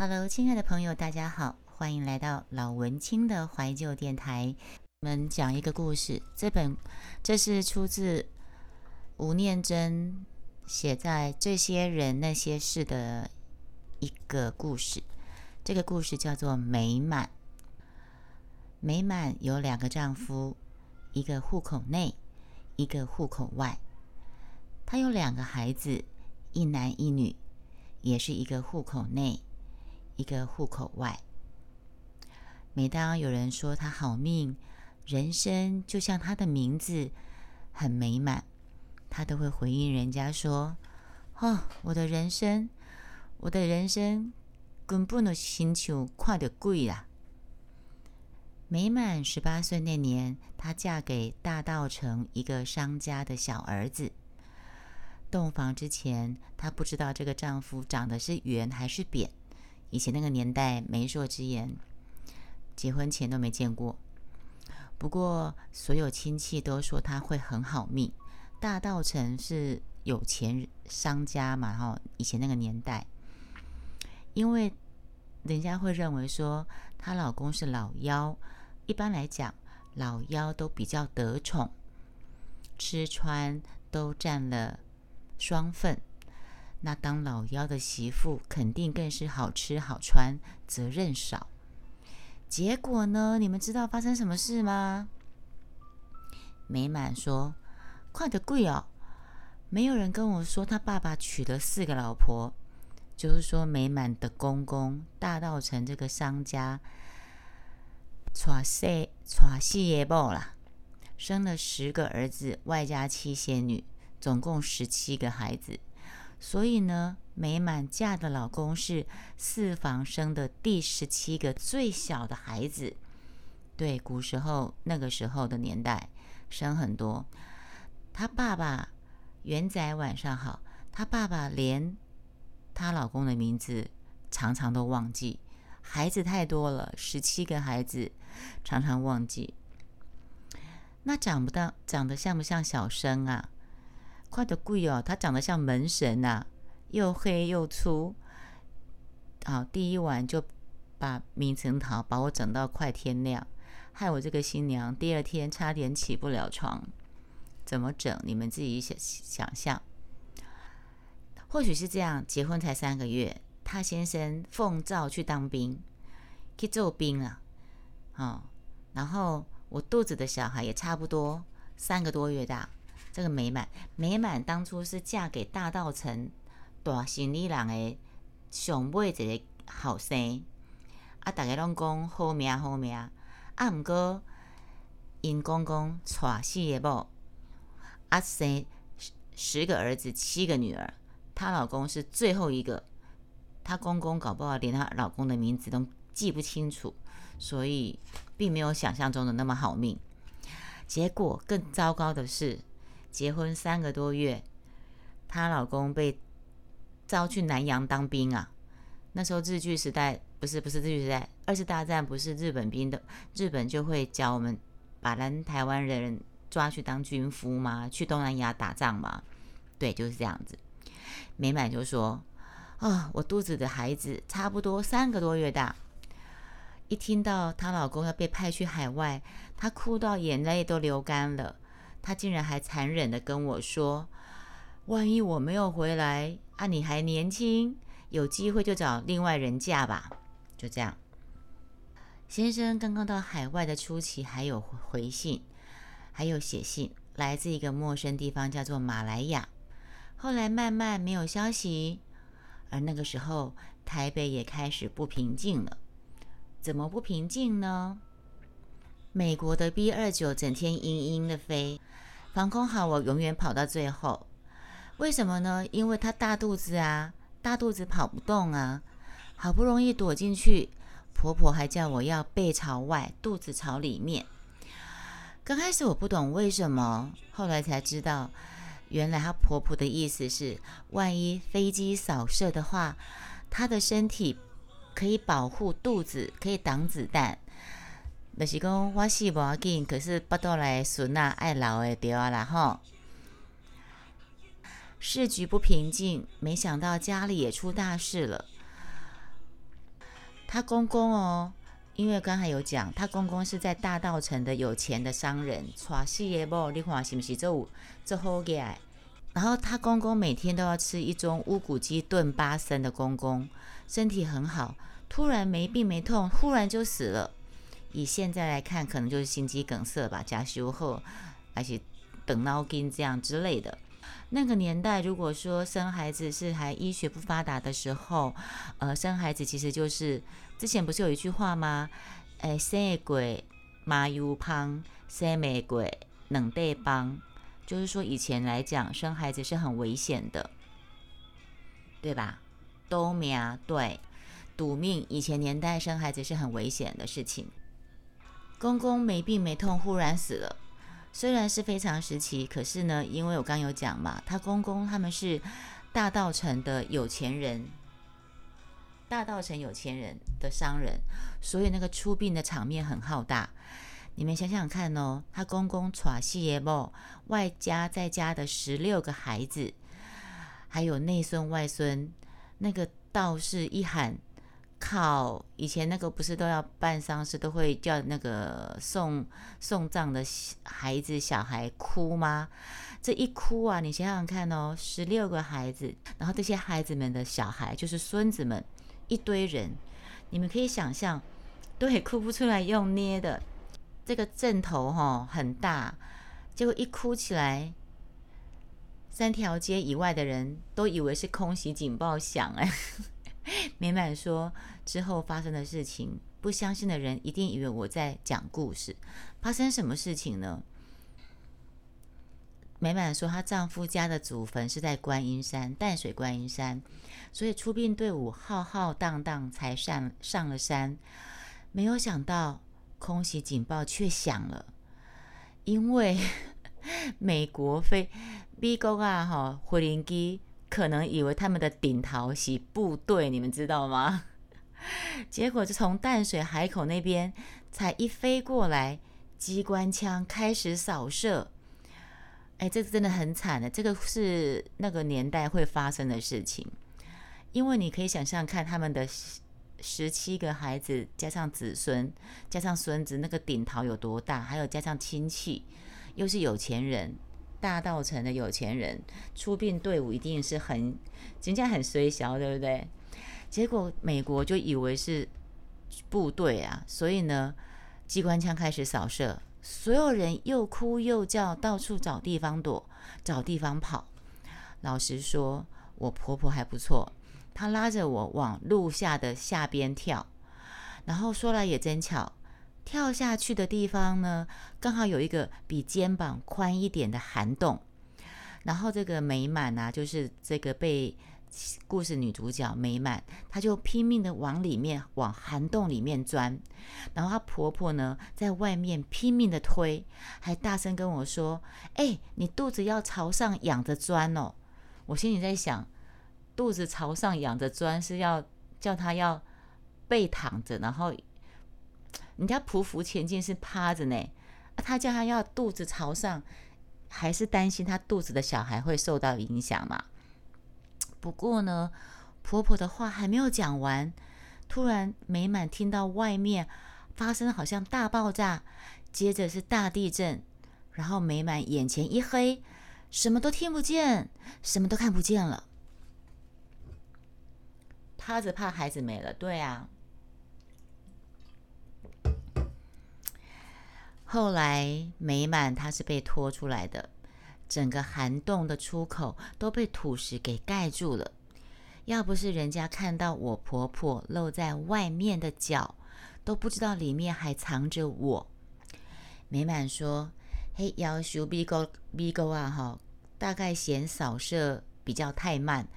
Hello，亲爱的朋友，大家好，欢迎来到老文青的怀旧电台。我们讲一个故事，这本这是出自吴念真写在《这些人那些事》的一个故事。这个故事叫做美满。美满有两个丈夫，一个户口内，一个户口外。她有两个孩子，一男一女，也是一个户口内。一个户口外。每当有人说他好命，人生就像他的名字很美满，他都会回应人家说：“哦，我的人生，我的人生根本都亲像看得贵啦。”美满十八岁那年，她嫁给大道城一个商家的小儿子。洞房之前，她不知道这个丈夫长得是圆还是扁。以前那个年代，媒妁之言，结婚前都没见过。不过，所有亲戚都说他会很好命。大道城是有钱商家嘛，哈，以前那个年代，因为人家会认为说她老公是老幺，一般来讲，老幺都比较得宠，吃穿都占了双份。那当老幺的媳妇，肯定更是好吃好穿，责任少。结果呢？你们知道发生什么事吗？美满说：“快得贵哦！没有人跟我说他爸爸娶了四个老婆，就是说美满的公公大道城这个商家，娶四娶四爷婆啦，生了十个儿子，外加七仙女，总共十七个孩子。”所以呢，美满嫁的老公是四房生的第十七个最小的孩子。对，古时候那个时候的年代，生很多。她爸爸元仔晚上好，她爸爸连她老公的名字常常都忘记，孩子太多了，十七个孩子常常忘记。那长不到，长得像不像小生啊？快得贵哦！他长得像门神呐，又黑又粗。好，第一晚就把明成桃把我整到快天亮，害我这个新娘第二天差点起不了床。怎么整？你们自己想想象。或许是这样，结婚才三个月，他先生奉诏去当兵，去做兵了。哦，然后我肚子的小孩也差不多三个多月大。这个美满，美满当初是嫁给大道城大生意人的上尾一个后生，啊，大家拢讲好命好命，啊，毋过因公公娶四个某，啊，生十个儿子七个女儿，她老公是最后一个，她公公搞不好连她老公的名字都记不清楚，所以并没有想象中的那么好命。结果更糟糕的是。结婚三个多月，她老公被招去南洋当兵啊！那时候日据时代不是不是日据时代，二次大战不是日本兵的，日本就会教我们把咱台湾人抓去当军夫嘛，去东南亚打仗嘛。对，就是这样子。美满就说：“啊，我肚子的孩子差不多三个多月大。”一听到她老公要被派去海外，她哭到眼泪都流干了。他竟然还残忍的跟我说：“万一我没有回来啊，你还年轻，有机会就找另外人嫁吧。”就这样，先生刚刚到海外的初期还有回信，还有写信，来自一个陌生地方叫做马来亚。后来慢慢没有消息，而那个时候台北也开始不平静了。怎么不平静呢？美国的 B 二九整天嘤嘤的飞，防空好，我永远跑到最后。为什么呢？因为他大肚子啊，大肚子跑不动啊，好不容易躲进去，婆婆还叫我要背朝外，肚子朝里面。刚开始我不懂为什么，后来才知道，原来她婆婆的意思是，万一飞机扫射的话，她的身体可以保护肚子，可以挡子弹。就是讲我死无要紧，可是不倒来孙啊爱老的对啊啦吼。市局不平静，没想到家里也出大事了。他公公哦，因为刚才有讲，他公公是在大道城的有钱的商人，娶四个某，你看是不是这有这好个？然后他公公每天都要吃一盅乌骨鸡炖八升的公公，身体很好，突然没病没痛，忽然就死了。以现在来看，可能就是心肌梗塞吧，加修后，而且等脑筋这样之类的。那个年代，如果说生孩子是还医学不发达的时候，呃，生孩子其实就是之前不是有一句话吗？诶，生鬼麻油胖，生玫瑰冷对帮，就是说以前来讲生孩子是很危险的，对吧？都命对，赌命。以前年代生孩子是很危险的事情。公公没病没痛，忽然死了。虽然是非常时期，可是呢，因为我刚有讲嘛，他公公他们是大道城的有钱人，大道城有钱人的商人，所以那个出殡的场面很浩大。你们想想看哦，他公公娶四爷某，外加在家的十六个孩子，还有内孙外孙，那个道士一喊。靠！以前那个不是都要办丧事，都会叫那个送送葬的孩子小孩哭吗？这一哭啊，你想想看哦，十六个孩子，然后这些孩子们的小孩就是孙子们，一堆人，你们可以想象，都也哭不出来，用捏的。这个阵头哈很大，结果一哭起来，三条街以外的人都以为是空袭警报响哎。美满说之后发生的事情，不相信的人一定以为我在讲故事。发生什么事情呢？美满说她丈夫家的祖坟是在观音山淡水观音山，所以出殡队伍浩浩荡荡才上上了山。没有想到空袭警报却响了，因为 美国飞 B 国啊哈回林机。可能以为他们的顶头是部队，你们知道吗？结果就从淡水海口那边才一飞过来，机关枪开始扫射。哎，这个真的很惨的，这个是那个年代会发生的事情。因为你可以想象看，他们的十七个孩子加上子孙加上孙子，那个顶头有多大？还有加上亲戚，又是有钱人。大道城的有钱人出殡队伍一定是很人家很随小，对不对？结果美国就以为是部队啊，所以呢，机关枪开始扫射，所有人又哭又叫，到处找地方躲，找地方跑。老实说，我婆婆还不错，她拉着我往路下的下边跳，然后说来也真巧。跳下去的地方呢，刚好有一个比肩膀宽一点的涵洞，然后这个美满啊，就是这个被故事女主角美满，她就拼命的往里面往涵洞里面钻，然后她婆婆呢在外面拼命的推，还大声跟我说：“哎，你肚子要朝上仰着钻哦。”我心里在想，肚子朝上仰着钻是要叫她要背躺着，然后。人家匍匐前进是趴着呢，他叫他要肚子朝上，还是担心他肚子的小孩会受到影响嘛？不过呢，婆婆的话还没有讲完，突然美满听到外面发生好像大爆炸，接着是大地震，然后美满眼前一黑，什么都听不见，什么都看不见了，趴着怕孩子没了，对啊。后来美满他是被拖出来的，整个涵洞的出口都被土石给盖住了。要不是人家看到我婆婆露在外面的脚，都不知道里面还藏着我。美满说：“嘿，要修 B 沟 B 沟啊，哈，大概嫌扫射比较太慢，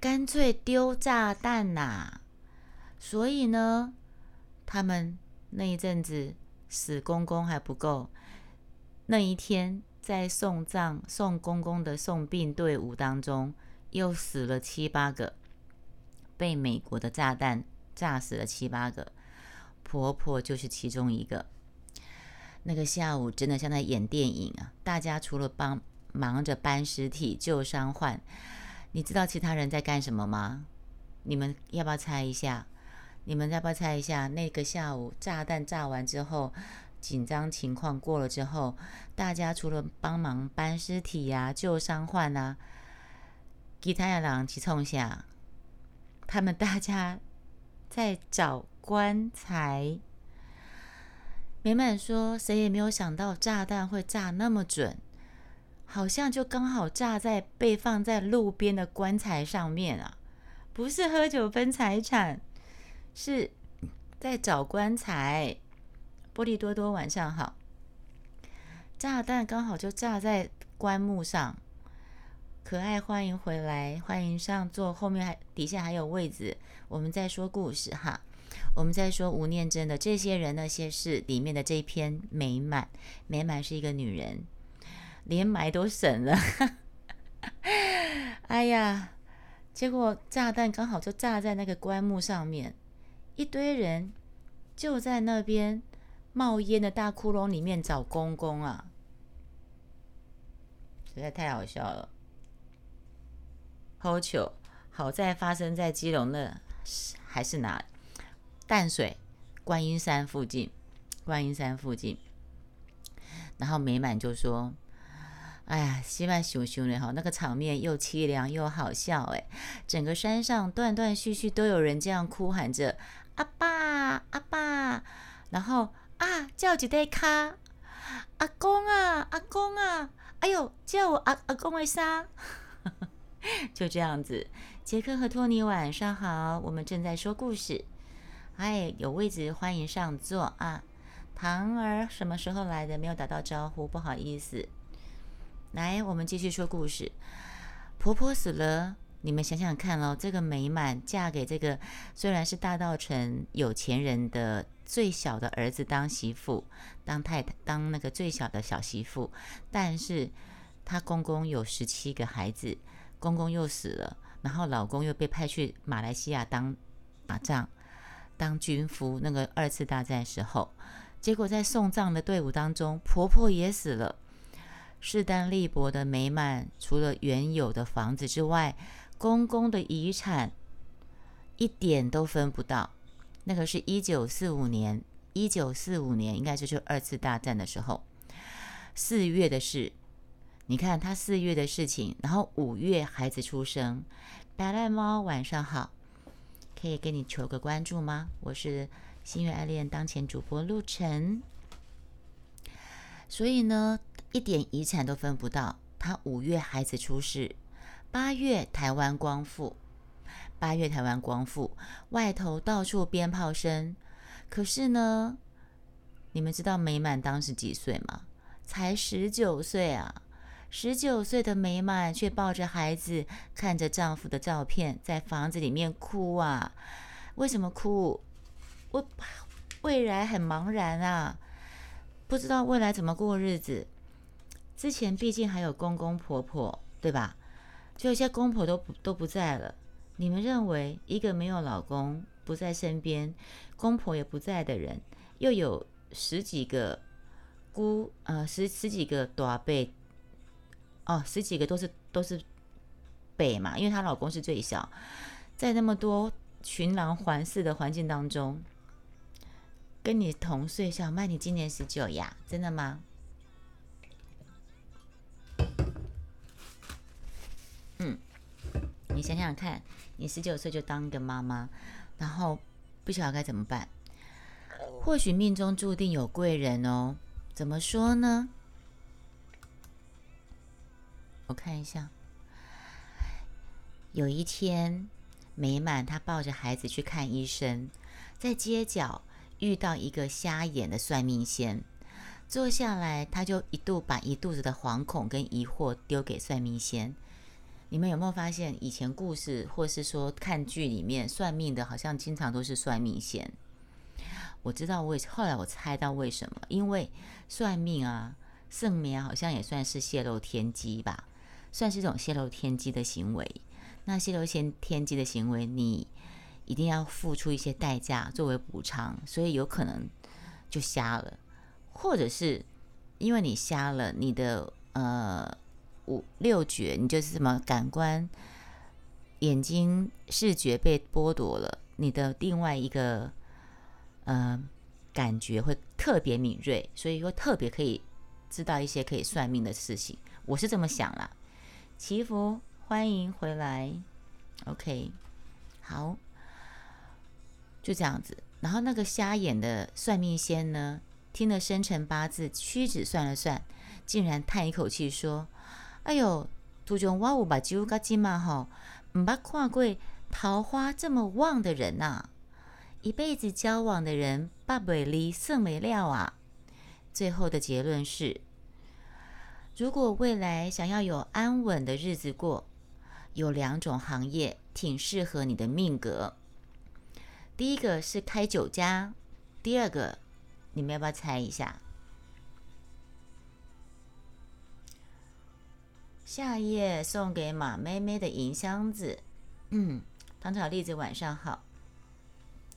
干脆丢炸弹呐。所以呢，他们那一阵子。”死公公还不够，那一天在送葬送公公的送殡队伍当中，又死了七八个，被美国的炸弹炸死了七八个，婆婆就是其中一个。那个下午真的像在演电影啊！大家除了帮忙着搬尸体、救伤患，你知道其他人在干什么吗？你们要不要猜一下？你们要不要猜一下？那个下午炸弹炸完之后，紧张情况过了之后，大家除了帮忙搬尸体呀、救伤患啊，其他的人去冲下，他们大家在找棺材。美满说：“谁也没有想到炸弹会炸那么准，好像就刚好炸在被放在路边的棺材上面啊！不是喝酒分财产，是在找棺材。”玻璃多多，晚上好。炸弹刚好就炸在棺木上，可爱，欢迎回来，欢迎上座，后面还底下还有位子，我们在说故事哈。我们在说吴念真的这些人那些事里面的这一篇美满，美满是一个女人，连埋都省了。哎呀，结果炸弹刚好就炸在那个棺木上面，一堆人就在那边冒烟的大窟窿里面找公公啊，实在太好笑了。好糗，好在发生在基隆的，还是哪？淡水观音山附近，观音山附近，然后美满就说：“哎呀，希望熊熊的哈，那个场面又凄凉又好笑哎，整个山上断断续续都有人这样哭喊着阿爸阿爸，然后啊叫几代卡阿公啊阿公啊，哎呦叫我阿阿公为啥？就这样子，杰克和托尼晚上好，我们正在说故事。”哎，有位置，欢迎上座啊！唐儿什么时候来的？没有打到招呼，不好意思。来，我们继续说故事。婆婆死了，你们想想看哦，这个美满嫁给这个虽然是大道城有钱人的最小的儿子当媳妇，当太太，当那个最小的小媳妇，但是她公公有十七个孩子，公公又死了，然后老公又被派去马来西亚当打仗。当军夫，那个二次大战时候，结果在送葬的队伍当中，婆婆也死了。势单力薄的美满，除了原有的房子之外，公公的遗产一点都分不到。那个是一九四五年，一九四五年应该就是二次大战的时候，四月的事。你看他四月的事情，然后五月孩子出生。白赖猫，晚上好。可以给你求个关注吗？我是心月爱恋当前主播陆晨，所以呢，一点遗产都分不到。他五月孩子出世，八月台湾光复，八月台湾光复，外头到处鞭炮声。可是呢，你们知道美满当时几岁吗？才十九岁啊！十九岁的美满却抱着孩子，看着丈夫的照片，在房子里面哭啊！为什么哭？我未来很茫然啊，不知道未来怎么过日子。之前毕竟还有公公婆婆，对吧？就一些公婆都不都不在了。你们认为，一个没有老公、不在身边、公婆也不在的人，又有十几个姑呃十十几个大辈？哦，十几个都是都是北嘛，因为她老公是最小，在那么多群狼环视的环境当中，跟你同岁，小麦，你今年十九呀？真的吗？嗯，你想想看，你十九岁就当一个妈妈，然后不晓得该怎么办，或许命中注定有贵人哦。怎么说呢？我看一下，有一天，美满她抱着孩子去看医生，在街角遇到一个瞎眼的算命仙，坐下来，他就一度把一肚子的惶恐跟疑惑丢给算命仙。你们有没有发现，以前故事或是说看剧里面算命的，好像经常都是算命仙？我知道为后来我猜到为什么，因为算命啊、圣明好像也算是泄露天机吧。算是一种泄露天机的行为。那泄露先天机的行为，你一定要付出一些代价作为补偿，所以有可能就瞎了，或者是因为你瞎了，你的呃五六觉，你就是什么感官、眼睛视觉被剥夺了，你的另外一个呃感觉会特别敏锐，所以会特别可以知道一些可以算命的事情。我是这么想啦。祈福，欢迎回来。OK，好，就这样子。然后那个瞎眼的算命仙呢，听了生辰八字屈指算了算，竟然叹一口气说：“哎呦，途中我有把酒甲金嘛吼，唔捌看过桃花这么旺的人呐！一辈子交往的人，八百里胜没料啊！”最后的结论是：如果未来想要有安稳的日子过，有两种行业挺适合你的命格。第一个是开酒家，第二个，你们要不要猜一下？夏夜送给马妹妹的银箱子。嗯，糖炒栗子晚上好。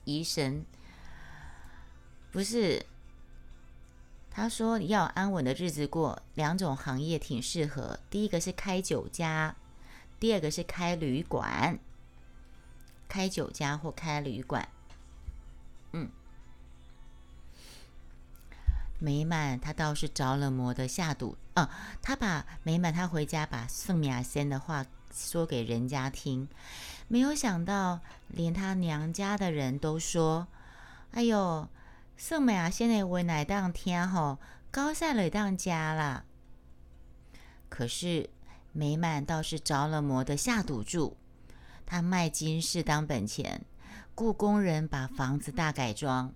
疑神不是，他说要安稳的日子过，两种行业挺适合。第一个是开酒家，第二个是开旅馆。开酒家或开旅馆。美满他倒是着了魔的下赌啊！他把美满他回家把圣米亚仙的话说给人家听，没有想到连他娘家的人都说：“哎呦，圣米亚仙的话哪当听吼，高赛了当家啦。”可是美满倒是着了魔的下赌注，他卖金饰当本钱。雇工人把房子大改装，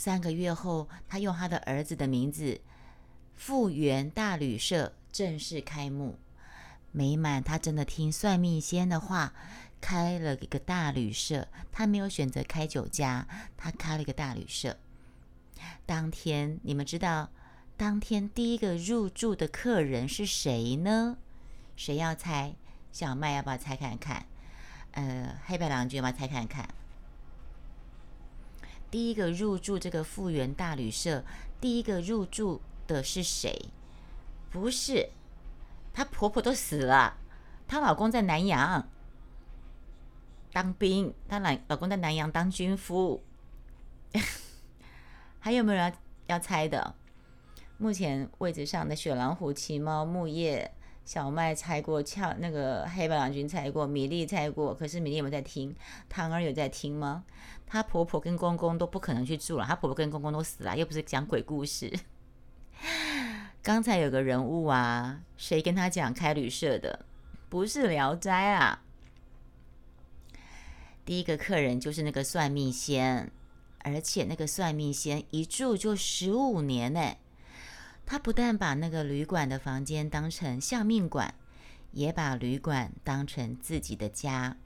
三个月后，他用他的儿子的名字“复原大旅社”正式开幕。美满他真的听算命仙的话，开了一个大旅社。他没有选择开酒家，他开了一个大旅社。当天，你们知道当天第一个入住的客人是谁呢？谁要猜？小麦要不要猜看看？呃，黑白郎君要不要猜看看？第一个入住这个复原大旅社，第一个入住的是谁？不是，她婆婆都死了，她老公在南洋当兵，她老老公在南洋当军夫。还有没有人要要猜的？目前位置上的雪狼湖、奇猫、木叶。小麦猜过，俏那个黑白郎君猜过，米粒猜过。可是米粒有没有在听？唐儿有在听吗？她婆婆跟公公都不可能去住了，她婆婆跟公公都死了，又不是讲鬼故事。刚才有个人物啊，谁跟他讲开旅社的？不是聊斋啊。第一个客人就是那个算命仙，而且那个算命仙一住就十五年呢。他不但把那个旅馆的房间当成相命馆，也把旅馆当成自己的家。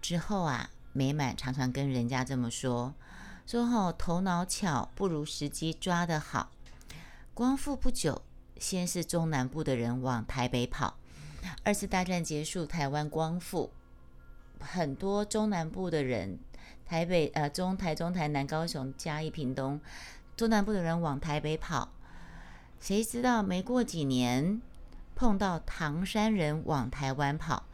之后啊，美满常常跟人家这么说：“说后头脑巧不如时机抓得好。”光复不久，先是中南部的人往台北跑。二次大战结束，台湾光复，很多中南部的人，台北、呃中、台中、台南、高雄、嘉义、屏东。中南部的人往台北跑，谁知道没过几年，碰到唐山人往台湾跑。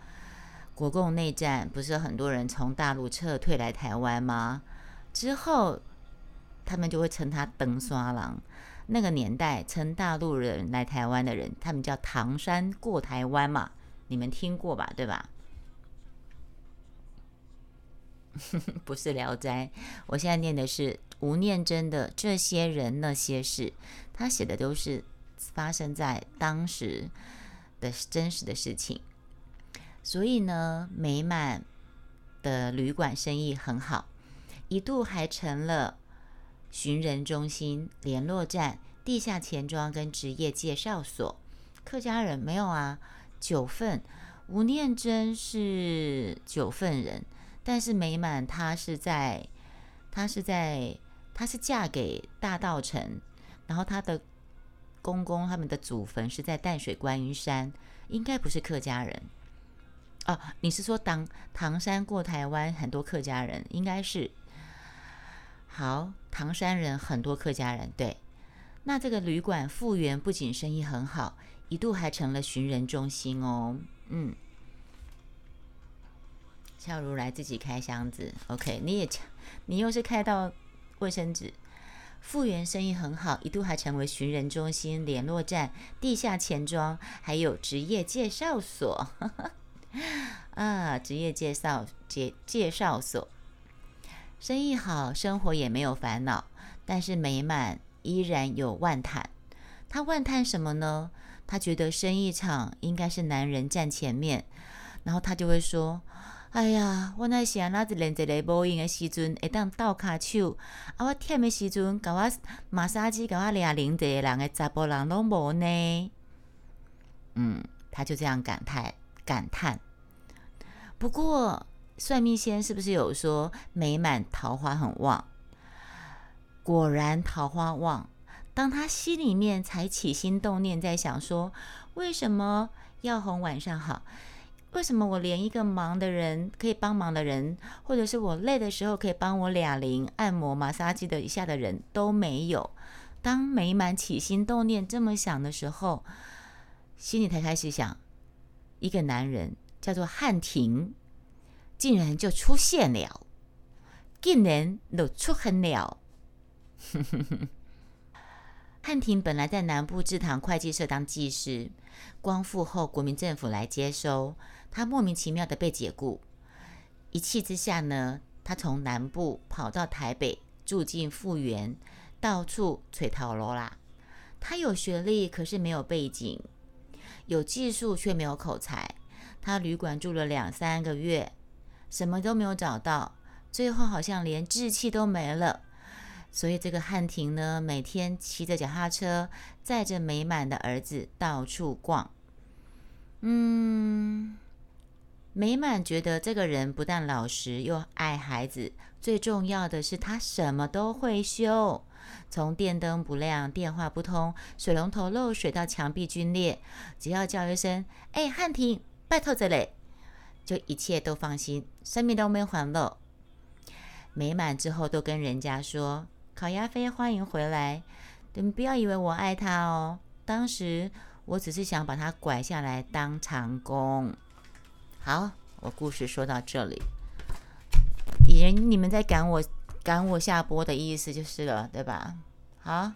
国共内战不是很多人从大陆撤退来台湾吗？之后他们就会称他“登刷郎”。那个年代称大陆人来台湾的人，他们叫唐山过台湾嘛？你们听过吧？对吧？不是《聊斋》，我现在念的是吴念真的《这些人那些事》，他写的都是发生在当时的真实的事情。所以呢，美满的旅馆生意很好，一度还成了寻人中心、联络站、地下钱庄跟职业介绍所。客家人没有啊，九份，吴念真是九份人。但是美满她是在，她是在，她是嫁给大道城，然后她的公公他们的祖坟是在淡水观音山，应该不是客家人哦。你是说当唐山过台湾很多客家人，应该是好唐山人很多客家人对。那这个旅馆复原不仅生意很好，一度还成了寻人中心哦。嗯。俏如来自己开箱子，OK，你也你又是开到卫生纸。复原生意很好，一度还成为寻人中心、联络站、地下钱庄，还有职业介绍所。啊，职业介绍介介绍所，生意好，生活也没有烦恼，但是美满依然有万叹。他万叹什么呢？他觉得生意场应该是男人站前面，然后他就会说。哎呀，我那是安那一连一个无用的时阵，会当倒骹手；啊，我忝的时阵，甲我马杀鸡，甲我掠零的人的查甫人拢无呢。嗯，他就这样感叹感叹。不过，算命先是不是有说美满桃花很旺？果然桃花旺。当他心里面才起心动念，在想说，为什么要红晚上好？为什么我连一个忙的人可以帮忙的人，或者是我累的时候可以帮我俩零按摩、马杀鸡的一下的人都没有？当美满起心动念这么想的时候，心里才开始想，一个男人叫做汉庭，竟然就出现了，竟然都出现了。汉庭本来在南部制糖会计社当技师，光复后国民政府来接收。他莫名其妙的被解雇，一气之下呢，他从南部跑到台北住进复原，到处吹陶罗啦。他有学历，可是没有背景；有技术，却没有口才。他旅馆住了两三个月，什么都没有找到，最后好像连志气都没了。所以这个汉庭呢，每天骑着脚踏车，载着美满的儿子到处逛。嗯。美满觉得这个人不但老实又爱孩子，最重要的是他什么都会修。从电灯不亮、电话不通、水龙头漏水到墙壁龟裂，只要叫一声“哎，汉庭，拜托这嘞”，就一切都放心，生命都没还漏。美满之后都跟人家说：“烤鸭飞欢迎回来，你们不要以为我爱他哦，当时我只是想把他拐下来当长工。”好，我故事说到这里，以人你们在赶我赶我下播的意思就是了，对吧？好。